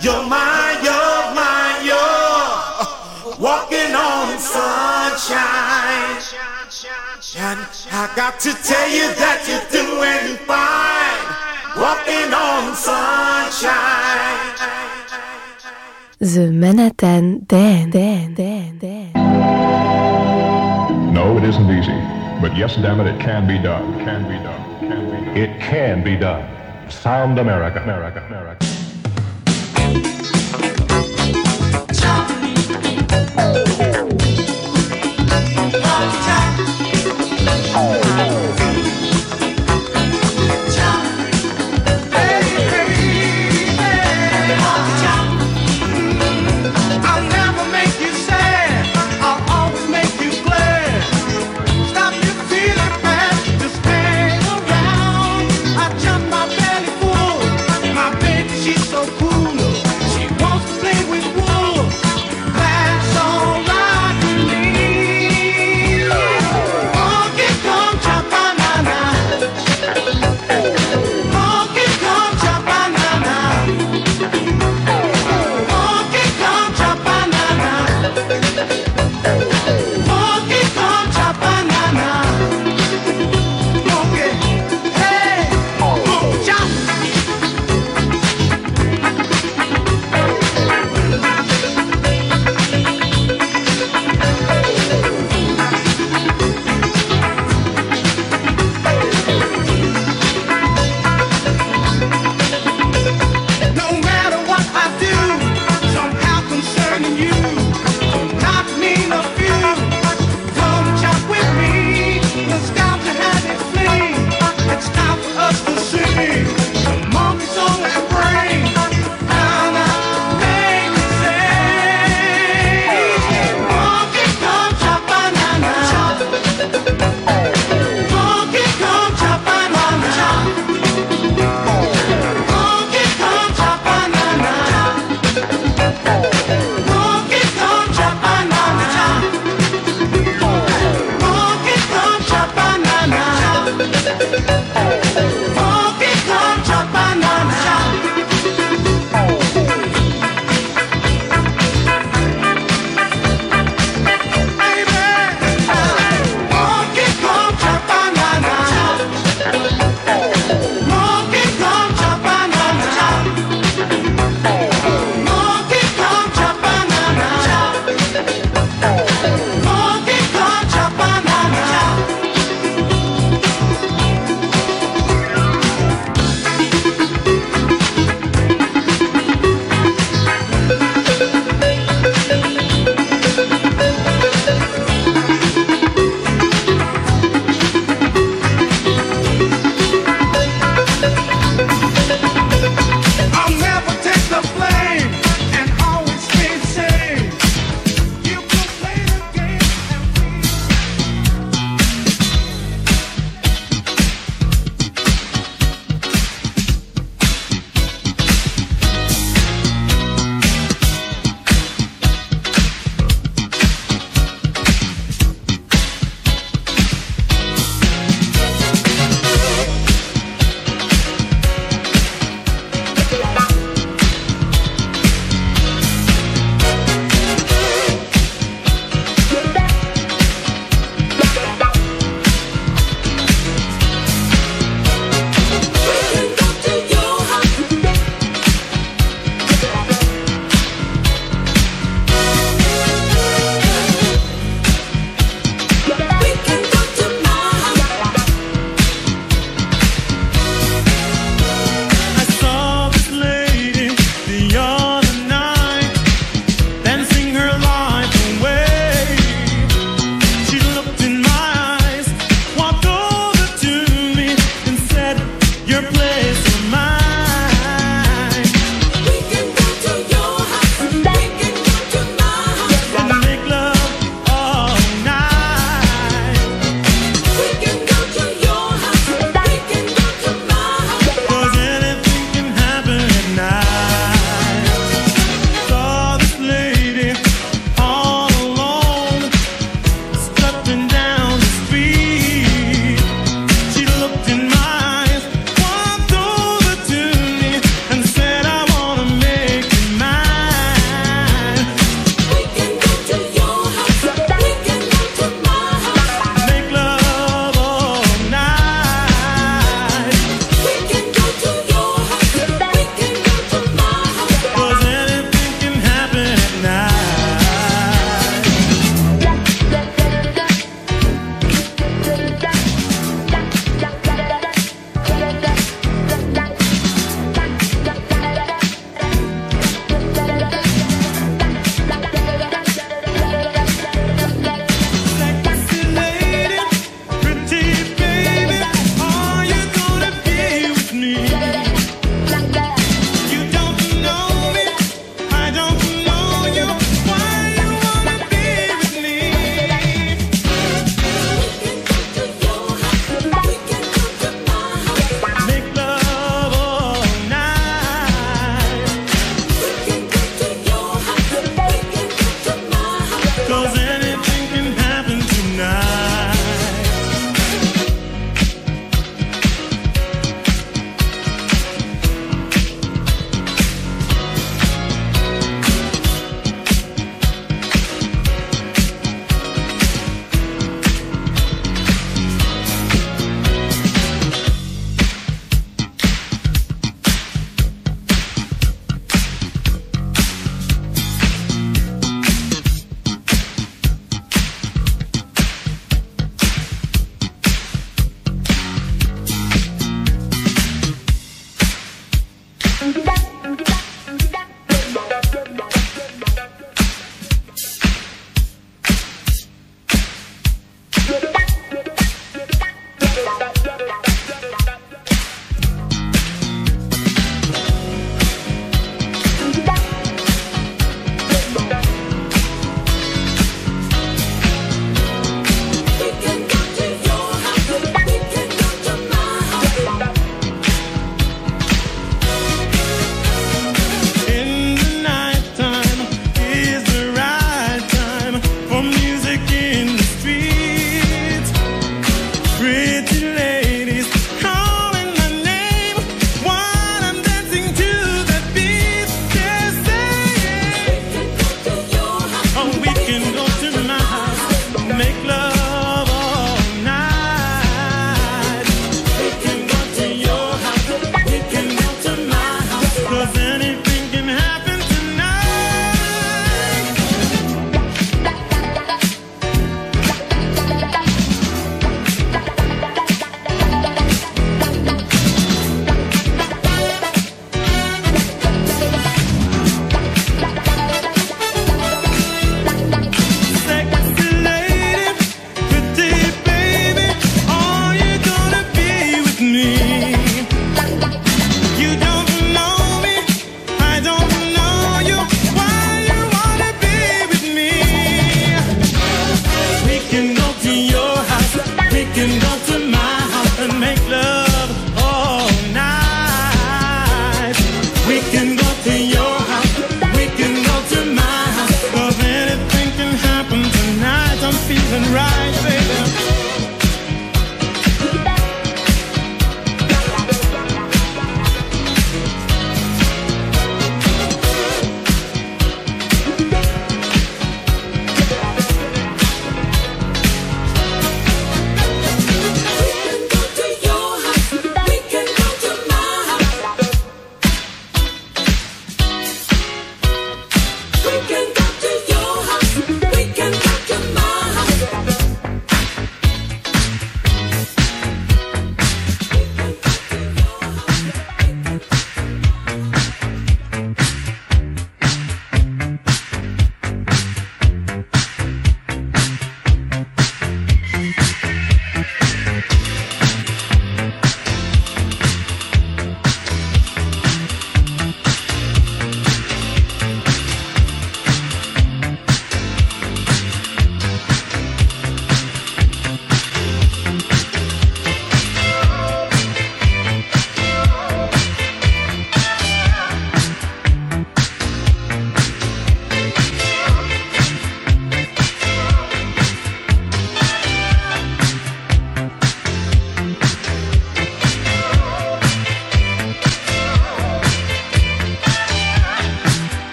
You're mine, you're mine, you're walking on sunshine. And I got to tell you that you're doing fine, walking on sunshine. The Manhattan Dan Dan Dan Dan. No, it isn't easy. But yes, damn it, it can be done. Can be done. Can be done. It can be done. Sound America, America, America.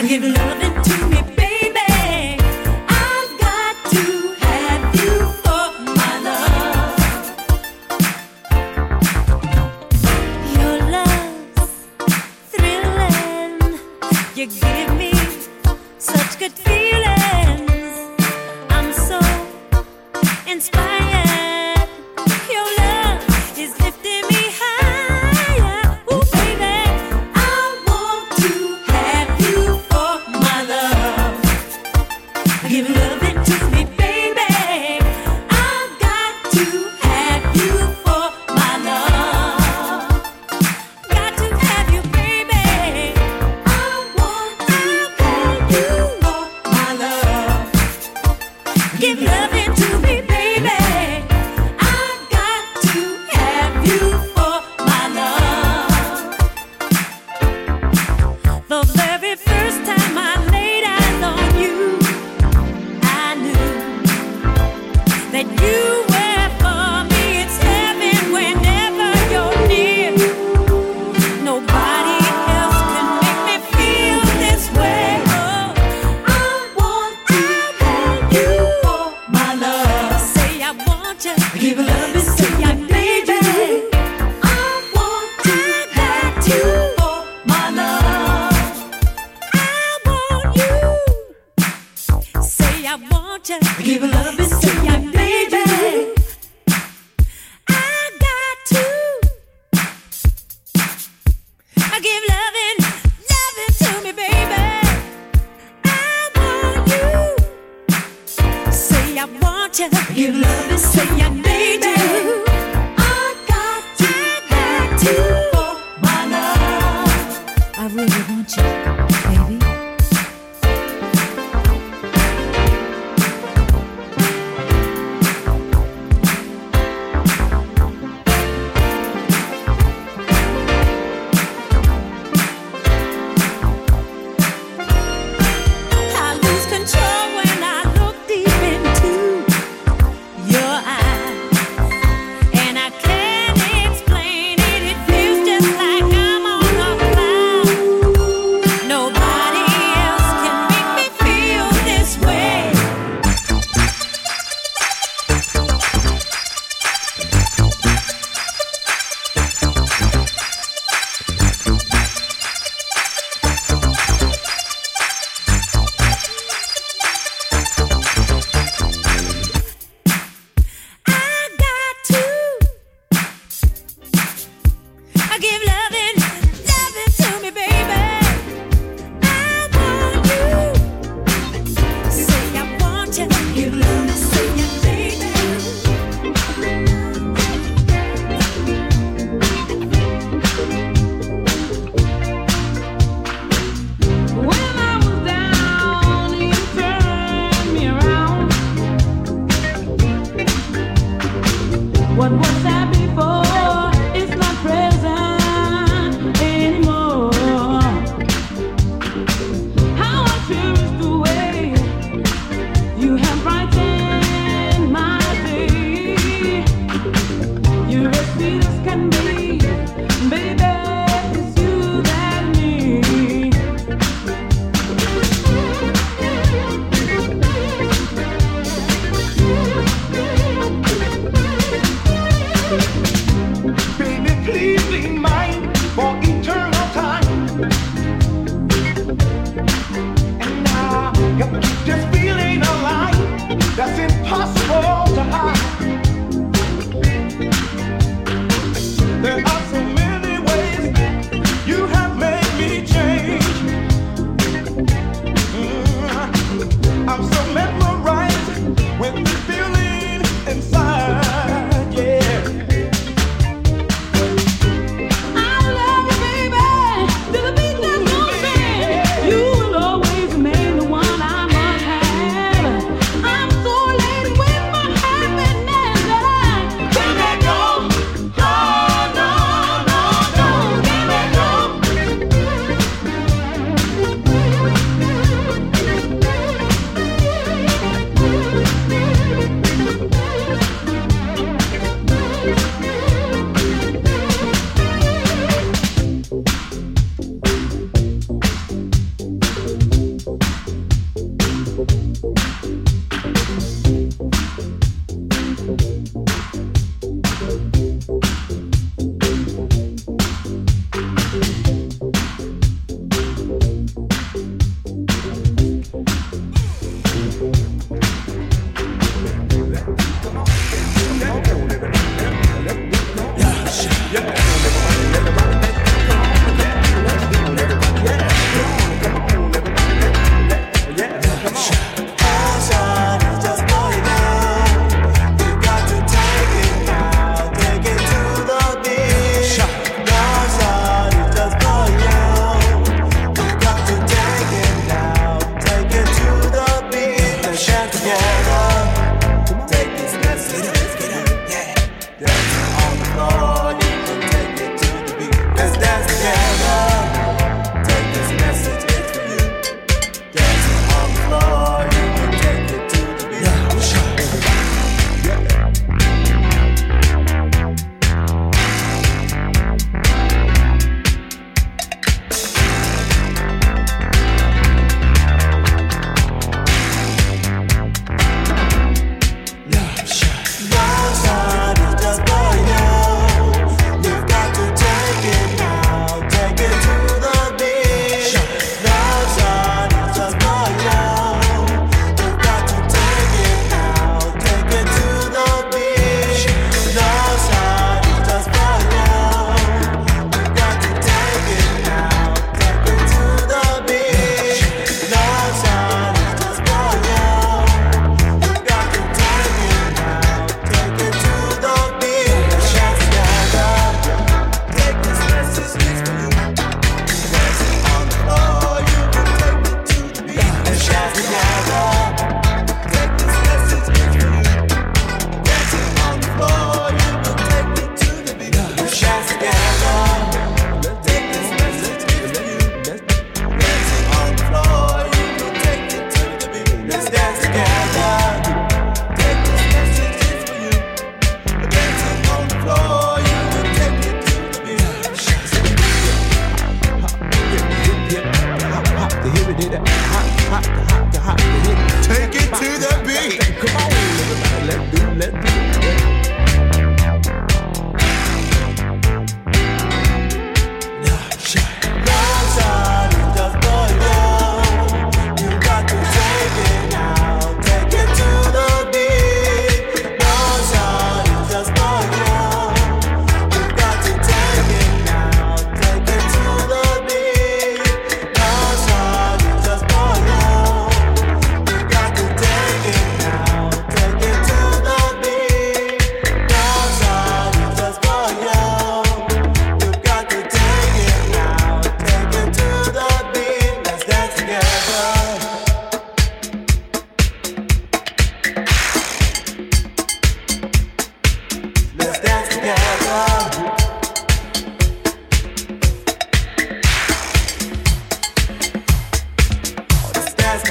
and give loving to me.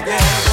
Baby,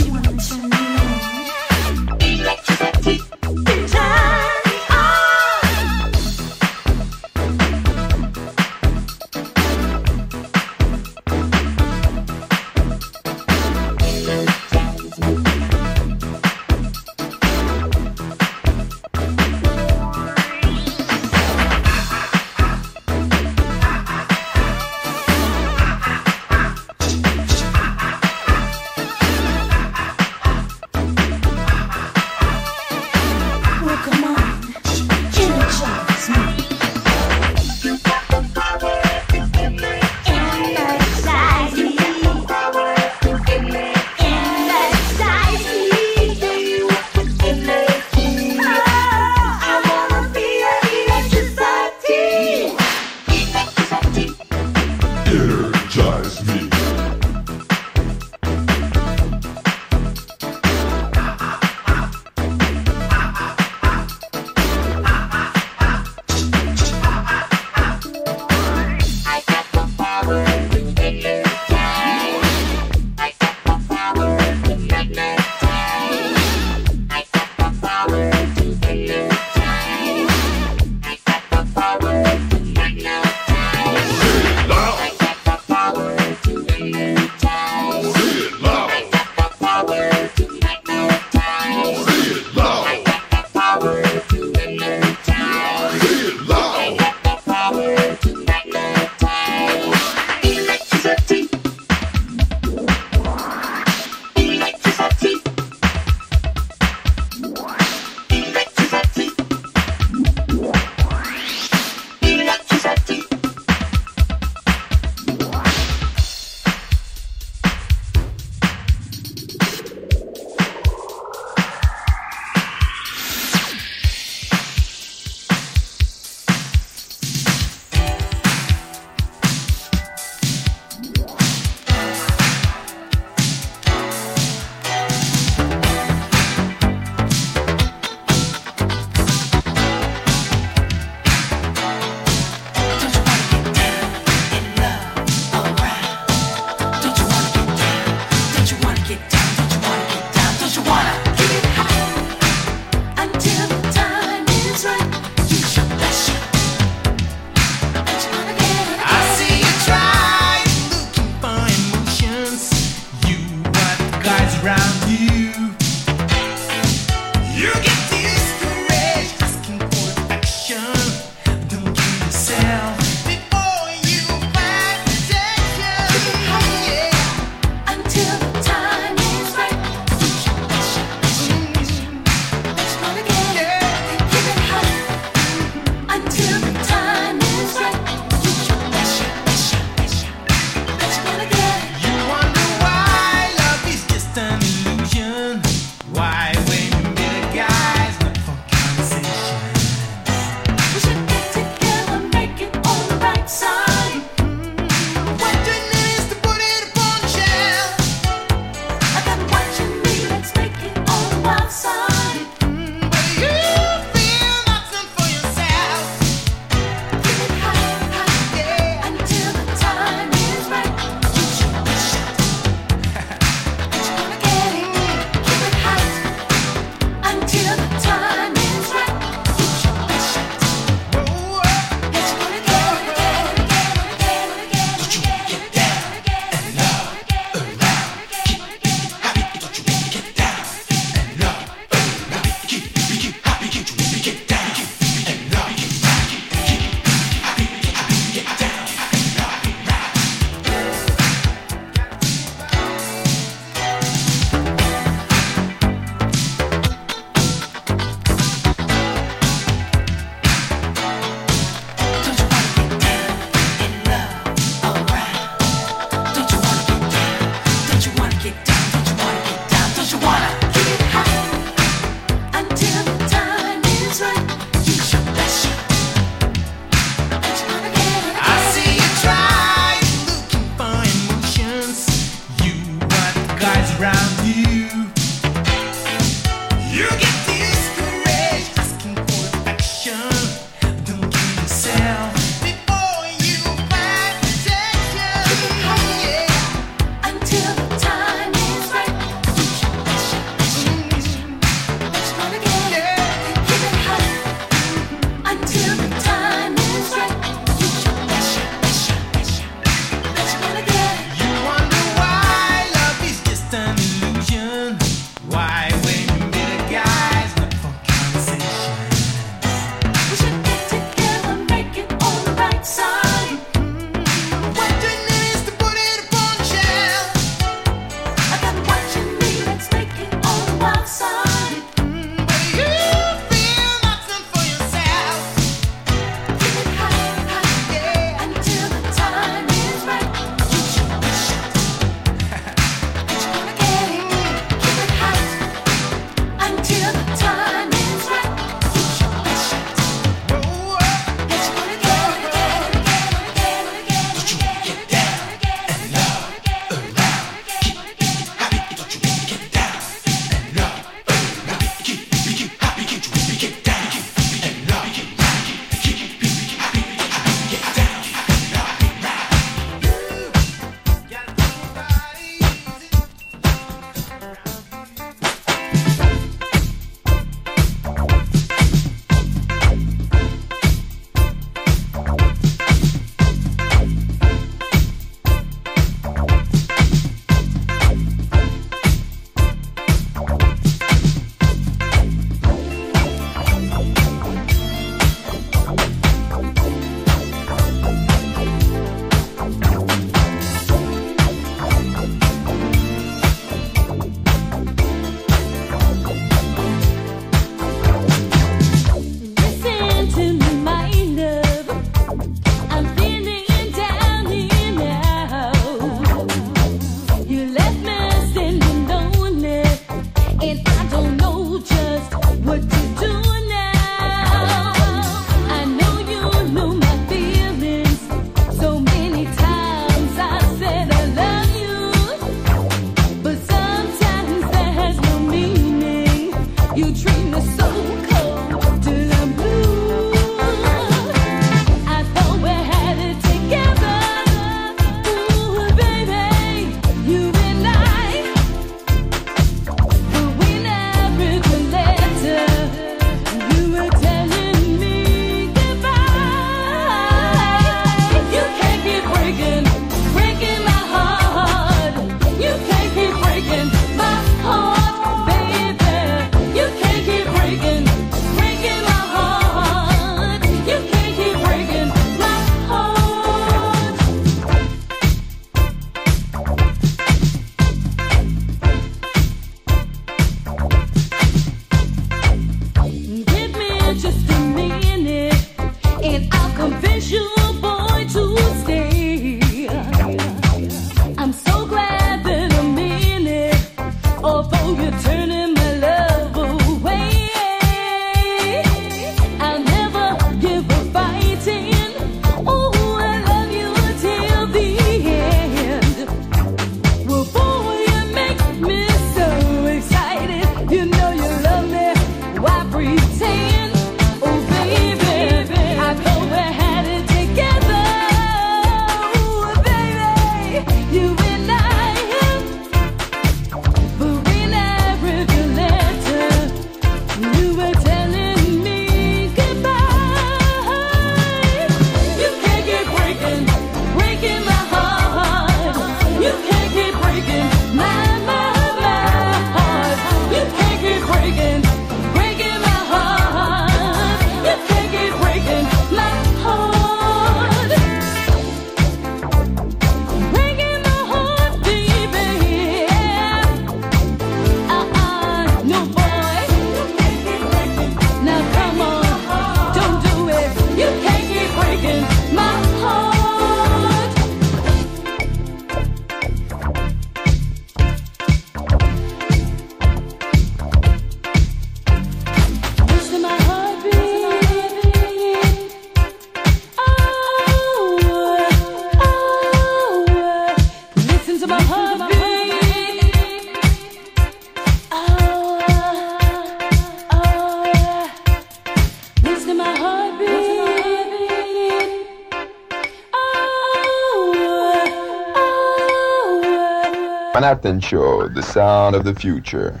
Manhattan Show, the sound of the future.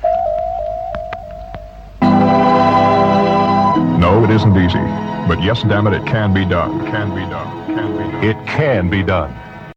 No, it isn't easy. But yes, damn it, it can be done. Can be done. Can be done. It can be done.